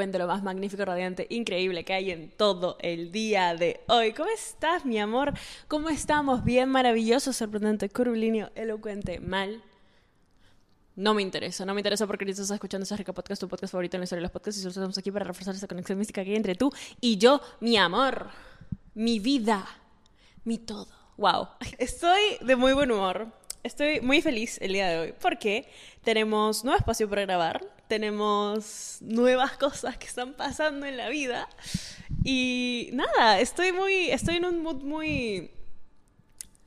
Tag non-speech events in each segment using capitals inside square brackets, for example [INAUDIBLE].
lo más magnífico, radiante, increíble que hay en todo el día de hoy. ¿Cómo estás, mi amor? ¿Cómo estamos? Bien, maravilloso, sorprendente, curvilíneo, elocuente, mal. No me interesa, no me interesa porque ahorita estás escuchando ese rico podcast, tu podcast favorito en la historia de los podcasts y solo estamos aquí para reforzar esa conexión mística que hay entre tú y yo, mi amor, mi vida, mi todo. Wow, estoy de muy buen humor. Estoy muy feliz el día de hoy porque tenemos nuevo espacio para grabar, tenemos nuevas cosas que están pasando en la vida y nada, estoy muy, estoy en un mood muy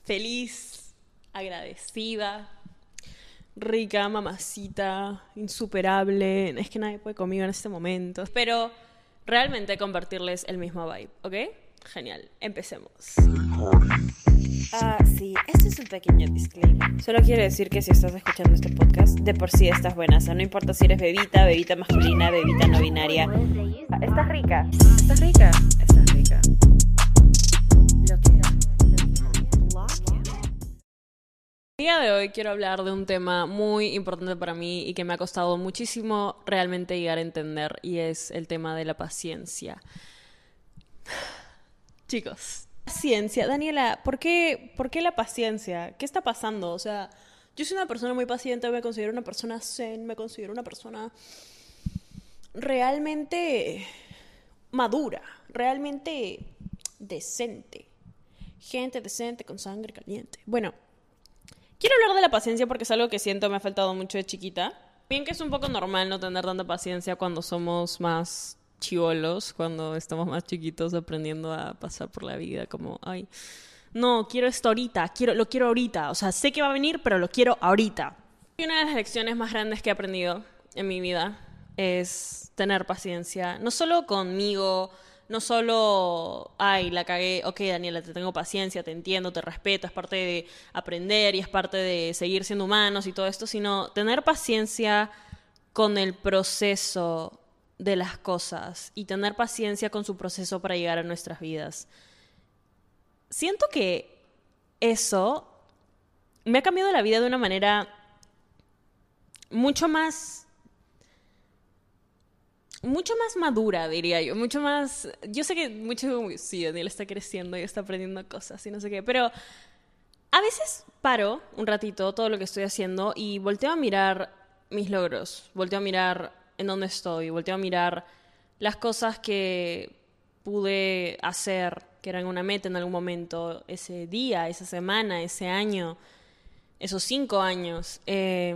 feliz, agradecida, rica, mamacita, insuperable. Es que nadie puede conmigo en este momento. Pero realmente compartirles el mismo vibe, ¿ok? Genial, empecemos. Ah, sí, este es un pequeño disclaimer. Solo quiero decir que si estás escuchando este podcast, de por sí estás buena. O sea, no importa si eres bebita, bebita masculina, bebita no binaria. Estás rica. Estás rica. Estás rica. Lo que El día de hoy quiero hablar de un tema muy importante para mí y que me ha costado muchísimo realmente llegar a entender y es el tema de la paciencia. Chicos, paciencia. Daniela, ¿por qué, ¿por qué la paciencia? ¿Qué está pasando? O sea, yo soy una persona muy paciente, me considero una persona zen, me considero una persona realmente madura, realmente decente. Gente decente con sangre caliente. Bueno, quiero hablar de la paciencia porque es algo que siento me ha faltado mucho de chiquita. Bien que es un poco normal no tener tanta paciencia cuando somos más chivolos, cuando estamos más chiquitos aprendiendo a pasar por la vida, como, ay, no, quiero esto ahorita, quiero, lo quiero ahorita, o sea, sé que va a venir, pero lo quiero ahorita. Y una de las lecciones más grandes que he aprendido en mi vida es tener paciencia, no solo conmigo, no solo, ay, la cagué, ok, Daniela, te tengo paciencia, te entiendo, te respeto, es parte de aprender y es parte de seguir siendo humanos y todo esto, sino tener paciencia con el proceso de las cosas y tener paciencia con su proceso para llegar a nuestras vidas. Siento que eso me ha cambiado la vida de una manera mucho más mucho más madura, diría yo, mucho más yo sé que mucho sí, Daniel está creciendo y está aprendiendo cosas y no sé qué, pero a veces paro un ratito todo lo que estoy haciendo y volteo a mirar mis logros, volteo a mirar en dónde estoy, volteo a mirar las cosas que pude hacer, que eran una meta en algún momento, ese día, esa semana, ese año, esos cinco años. Eh,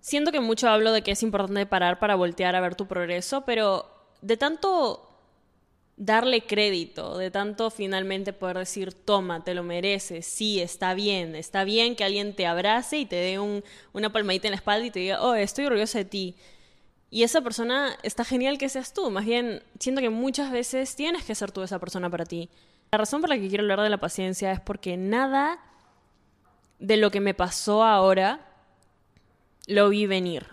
siento que mucho hablo de que es importante parar para voltear a ver tu progreso, pero de tanto darle crédito, de tanto finalmente poder decir, toma, te lo mereces, sí, está bien, está bien que alguien te abrace y te dé un, una palmadita en la espalda y te diga, oh, estoy orgullosa de ti. Y esa persona está genial que seas tú, más bien siento que muchas veces tienes que ser tú esa persona para ti. La razón por la que quiero hablar de la paciencia es porque nada de lo que me pasó ahora lo vi venir.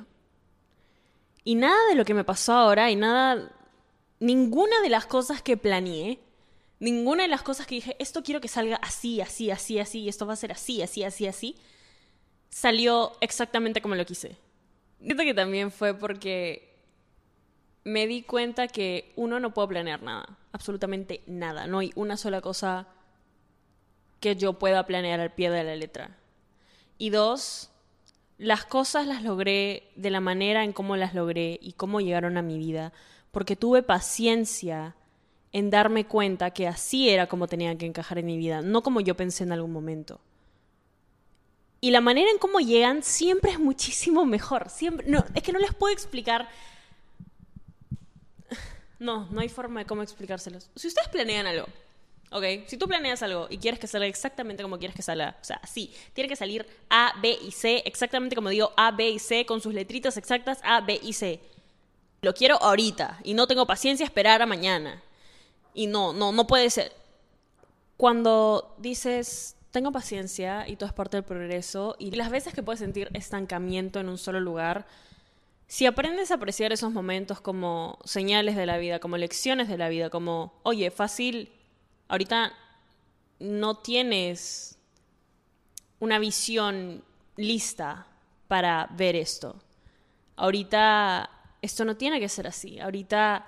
Y nada de lo que me pasó ahora y nada ninguna de las cosas que planeé, ninguna de las cosas que dije, esto quiero que salga así, así, así, así, y esto va a ser así, así, así, así, salió exactamente como lo quise. Siento que también fue porque me di cuenta que uno no puedo planear nada, absolutamente nada, no hay una sola cosa que yo pueda planear al pie de la letra. Y dos, las cosas las logré de la manera en cómo las logré y cómo llegaron a mi vida porque tuve paciencia en darme cuenta que así era como tenían que encajar en mi vida, no como yo pensé en algún momento. Y la manera en cómo llegan siempre es muchísimo mejor. No, es que no les puedo explicar. No, no hay forma de cómo explicárselos. Si ustedes planean algo, ¿Ok? Si tú planeas algo y quieres que salga exactamente como quieres que salga, o sea, sí, tiene que salir A, B y C, exactamente como digo A, B y C, con sus letritas exactas A, B y C. Lo quiero ahorita y no tengo paciencia a esperar a mañana. Y no, no, no puede ser. Cuando dices, tengo paciencia y todo es parte del progreso, y las veces que puedes sentir estancamiento en un solo lugar, si aprendes a apreciar esos momentos como señales de la vida, como lecciones de la vida, como, oye, fácil, ahorita no tienes una visión lista para ver esto. Ahorita esto no tiene que ser así. Ahorita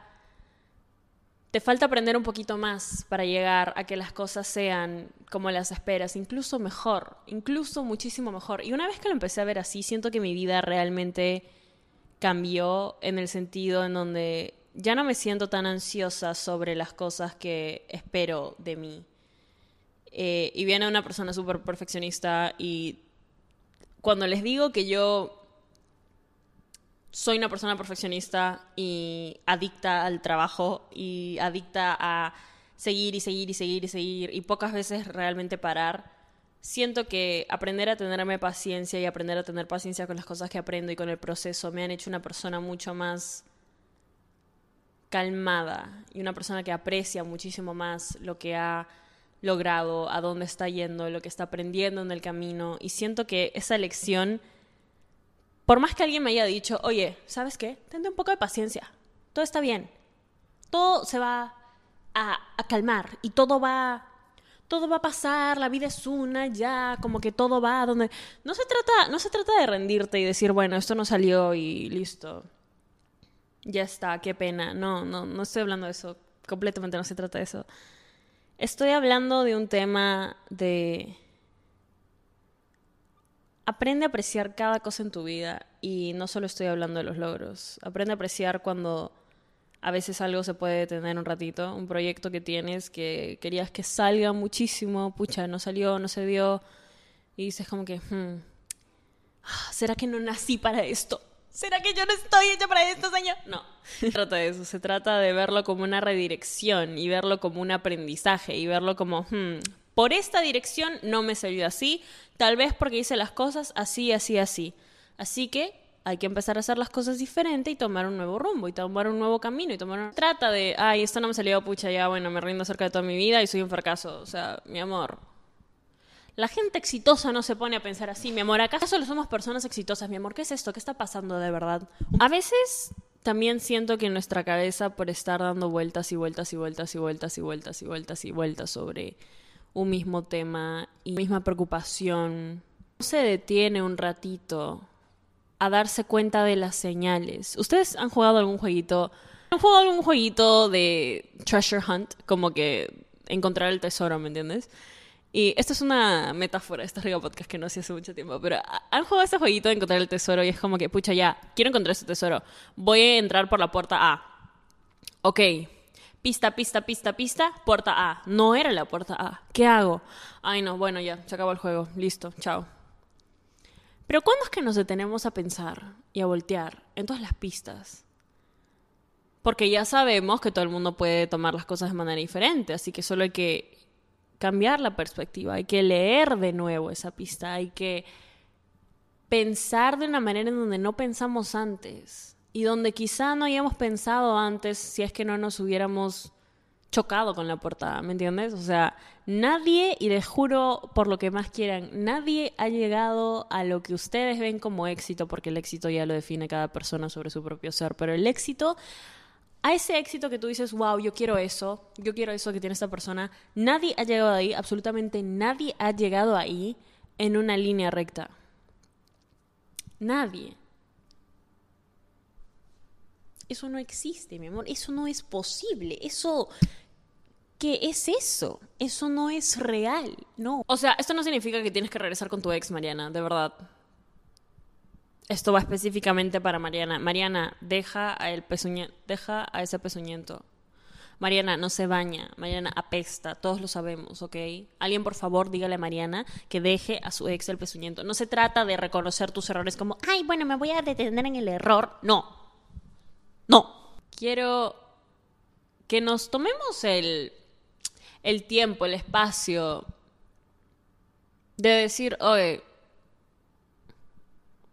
te falta aprender un poquito más para llegar a que las cosas sean como las esperas, incluso mejor, incluso muchísimo mejor. Y una vez que lo empecé a ver así, siento que mi vida realmente cambió en el sentido en donde ya no me siento tan ansiosa sobre las cosas que espero de mí. Eh, y viene una persona súper perfeccionista y cuando les digo que yo soy una persona perfeccionista y adicta al trabajo y adicta a seguir y seguir y seguir y seguir y pocas veces realmente parar. Siento que aprender a tenerme paciencia y aprender a tener paciencia con las cosas que aprendo y con el proceso me han hecho una persona mucho más calmada y una persona que aprecia muchísimo más lo que ha logrado, a dónde está yendo, lo que está aprendiendo en el camino y siento que esa lección por más que alguien me haya dicho, oye, ¿sabes qué? Tente un poco de paciencia. Todo está bien. Todo se va a, calmar y todo va todo va a pasar, la vida es una, ya, como que todo va a donde... No se trata, no se trata de rendirte y decir, bueno, esto no salió y listo. Ya está, qué pena. No, no, no estoy hablando de eso. Completamente no se trata de eso. Estoy hablando de un tema de aprende a apreciar cada cosa en tu vida y no solo estoy hablando de los logros. Aprende a apreciar cuando a veces algo se puede detener un ratito, un proyecto que tienes que querías que salga muchísimo, pucha, no salió, no se dio y dices como que, hmm, ah, ¿será que no nací para esto? ¿Será que yo no estoy hecha para esto, señor? No, se trata de eso, se trata de verlo como una redirección y verlo como un aprendizaje y verlo como, hmm, por esta dirección no me salió así, tal vez porque hice las cosas así, así, así. Así que hay que empezar a hacer las cosas diferente y tomar un nuevo rumbo y tomar un nuevo camino y tomar. Trata de, ay, esto no me salió, pucha, ya, bueno, me rindo cerca de toda mi vida y soy un fracaso. O sea, mi amor. La gente exitosa no se pone a pensar así, mi amor. ¿Acaso solo somos personas exitosas, mi amor? ¿Qué es esto? ¿Qué está pasando de verdad? A veces también siento que en nuestra cabeza, por estar dando vueltas y vueltas y vueltas y vueltas y vueltas y vueltas y vueltas sobre un mismo tema y misma preocupación, no se detiene un ratito a darse cuenta de las señales. ¿Ustedes han jugado algún jueguito? ¿Han jugado algún jueguito de treasure hunt? Como que encontrar el tesoro, ¿me entiendes? Y esto es una metáfora, esta Riga Podcast que no hacía hace mucho tiempo, pero han jugado este jueguito de encontrar el tesoro y es como que, pucha, ya, quiero encontrar ese tesoro. Voy a entrar por la puerta A. Ok, Pista, pista, pista, pista, puerta A. No era la puerta A. ¿Qué hago? Ay, no, bueno, ya, se acabó el juego. Listo, chao. Pero ¿cuándo es que nos detenemos a pensar y a voltear en todas las pistas? Porque ya sabemos que todo el mundo puede tomar las cosas de manera diferente, así que solo hay que cambiar la perspectiva, hay que leer de nuevo esa pista, hay que pensar de una manera en donde no pensamos antes y donde quizá no hayamos pensado antes si es que no nos hubiéramos chocado con la portada, ¿me entiendes? O sea, nadie, y les juro por lo que más quieran, nadie ha llegado a lo que ustedes ven como éxito, porque el éxito ya lo define cada persona sobre su propio ser, pero el éxito, a ese éxito que tú dices, wow, yo quiero eso, yo quiero eso que tiene esta persona, nadie ha llegado ahí, absolutamente nadie ha llegado ahí en una línea recta. Nadie. Eso no existe, mi amor. Eso no es posible. Eso... ¿Qué es eso? Eso no es real, no. O sea, esto no significa que tienes que regresar con tu ex, Mariana, de verdad. Esto va específicamente para Mariana. Mariana, deja a, el deja a ese pezuñento. Mariana no se baña, Mariana apesta, todos lo sabemos, ¿ok? Alguien por favor dígale a Mariana que deje a su ex el pezuñento. No se trata de reconocer tus errores como, ay, bueno, me voy a detener en el error. No, no. Quiero que nos tomemos el, el tiempo, el espacio de decir, oye,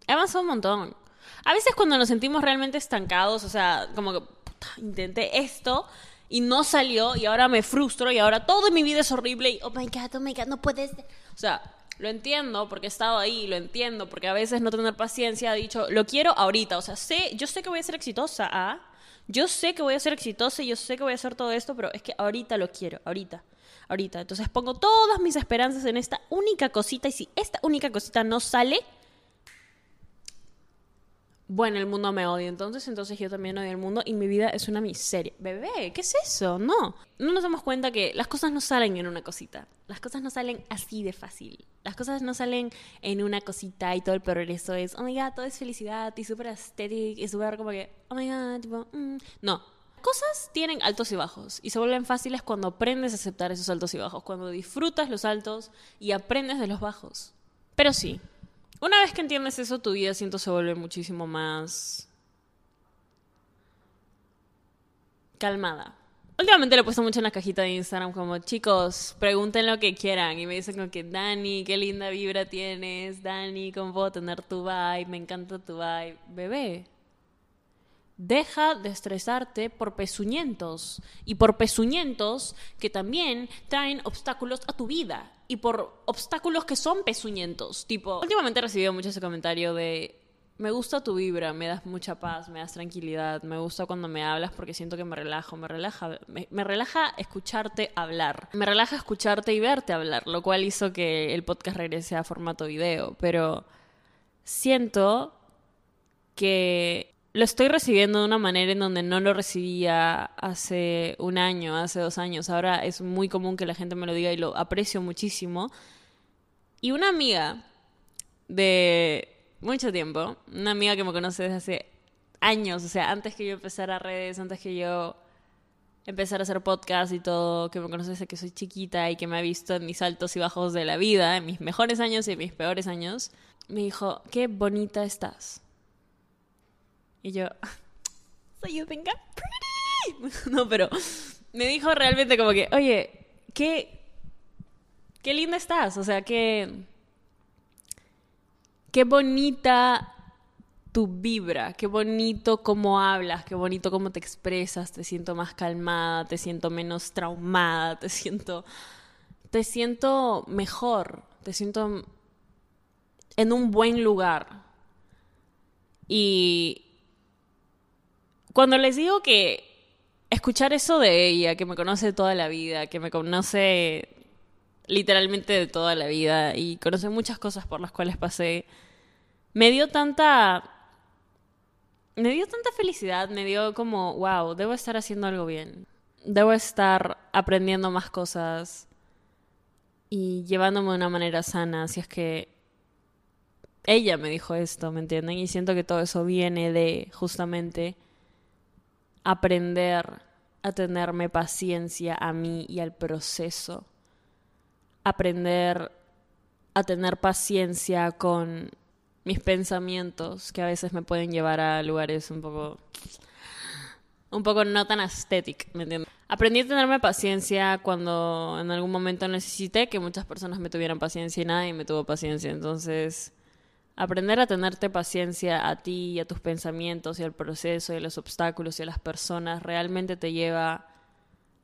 he avanzado un montón. A veces cuando nos sentimos realmente estancados, o sea, como que intenté esto y no salió y ahora me frustro y ahora todo en mi vida es horrible y oh my god, oh my god, no puedes. O sea, lo entiendo porque he estado ahí, lo entiendo porque a veces no tener paciencia ha dicho, lo quiero ahorita, o sea, sé, yo sé que voy a ser exitosa, ¿ah? Yo sé que voy a ser exitosa y yo sé que voy a hacer todo esto, pero es que ahorita lo quiero, ahorita, ahorita. Entonces pongo todas mis esperanzas en esta única cosita y si esta única cosita no sale, bueno, el mundo me odia, entonces, entonces yo también odio el mundo y mi vida es una miseria. Bebé, ¿qué es eso? No. No nos damos cuenta que las cosas no salen en una cosita. Las cosas no salen así de fácil. Las cosas no salen en una cosita y todo el progreso es, oh my god, todo es felicidad y súper estético y súper como que, oh my god, tipo, mm". No. Cosas tienen altos y bajos y se vuelven fáciles cuando aprendes a aceptar esos altos y bajos, cuando disfrutas los altos y aprendes de los bajos. Pero sí, una vez que entiendes eso, tu vida siento se vuelve muchísimo más calmada. Últimamente le he puesto mucho en la cajita de Instagram como, chicos, pregunten lo que quieran. Y me dicen como que, Dani, qué linda vibra tienes. Dani, ¿cómo puedo tener tu vibe? Me encanta tu vibe. Bebé, Deja de estresarte por pezuñentos y por pezuñentos que también traen obstáculos a tu vida y por obstáculos que son pezuñentos. Tipo, últimamente he recibido mucho ese comentario de me gusta tu vibra, me das mucha paz, me das tranquilidad, me gusta cuando me hablas porque siento que me relajo, me relaja, me, me, relaja escucharte hablar, me relaja escucharte y verte hablar, lo cual hizo que el podcast regrese a formato video, pero siento que lo estoy recibiendo de una manera en donde no lo recibía hace un año, hace dos años. Ahora es muy común que la gente me lo diga y lo aprecio muchísimo. Y una amiga de mucho tiempo, una amiga que me conoce desde hace años, o sea, antes que yo empezara redes, antes que yo empezara a hacer podcast y todo, que me conoce desde que soy chiquita y que me ha visto en mis altos y bajos de la vida, en mis mejores años y en mis peores años, me dijo, qué bonita estás. Y yo, [LAUGHS] so you think I'm pretty? [LAUGHS] no, pero me dijo realmente como que, oye, qué, qué linda estás, o sea, qué, qué bonita tu vibra, qué bonito cómo hablas, qué bonito cómo te expresas, te siento más calmada, te siento menos traumada, te siento, te siento mejor, te siento en un buen lugar. Y cuando les digo que escuchar eso de ella, que me conoce toda la vida, que me conoce literalmente de toda la vida y conoce muchas cosas por las cuales pasé, me dio tanta... Me dio tanta felicidad, me dio como, wow, debo estar haciendo algo bien. Debo estar aprendiendo más cosas y llevándome de una manera sana, si es que ella me dijo esto, ¿me entienden? Y siento que todo eso viene de justamente aprender a tenerme paciencia a mí y al proceso. Aprender a tener paciencia con mis pensamientos que a veces me pueden llevar a lugares un poco un poco no tan estéticos, ¿me entiendes? Aprendí a tenerme paciencia cuando en algún momento necesité que muchas personas me tuvieran paciencia y nadie me tuvo paciencia, entonces Aprender a tenerte paciencia a ti y a tus pensamientos y al proceso y a los obstáculos y a las personas realmente te lleva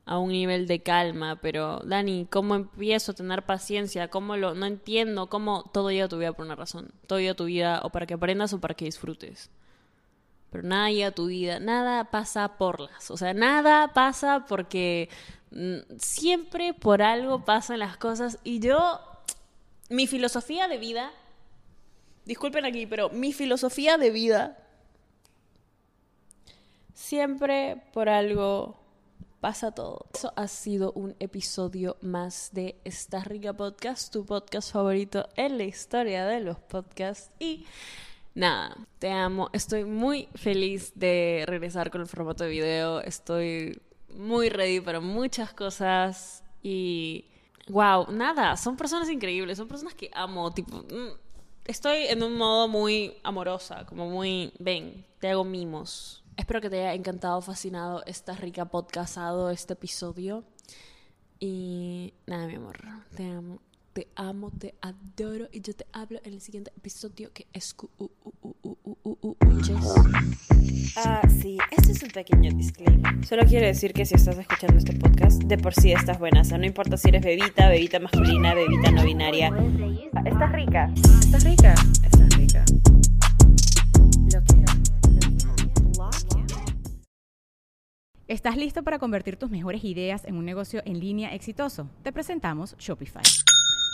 a un nivel de calma, pero Dani, ¿cómo empiezo a tener paciencia? ¿Cómo lo no entiendo cómo todo llega a tu vida por una razón? Todo llega a tu vida o para que aprendas o para que disfrutes. Pero nada llega a tu vida, nada pasa por las, o sea, nada pasa porque mm, siempre por algo pasan las cosas y yo mi filosofía de vida disculpen aquí, pero mi filosofía de vida siempre por algo pasa todo. Eso ha sido un episodio más de Esta Rica Podcast, tu podcast favorito en la historia de los podcasts. Y nada, te amo. Estoy muy feliz de regresar con el formato de video. Estoy muy ready para muchas cosas. Y wow, nada, son personas increíbles, son personas que amo. Tipo, mm, estoy en un modo muy amorosa, como muy, ven, te hago mimos. Espero que te haya encantado, fascinado esta rica podcastado, este episodio. Y nada, mi amor, te amo, te amo, te adoro y yo te hablo en el siguiente episodio que es Ah, sí, este es un pequeño disclaimer. Solo quiero decir que si estás escuchando este podcast, de por sí estás buena. O sea, no importa si eres bebita, bebita masculina, bebita no binaria. Estás rica. Estás rica. Estás rica. Lo que ¿Estás listo para convertir tus mejores ideas en un negocio en línea exitoso? Te presentamos Shopify.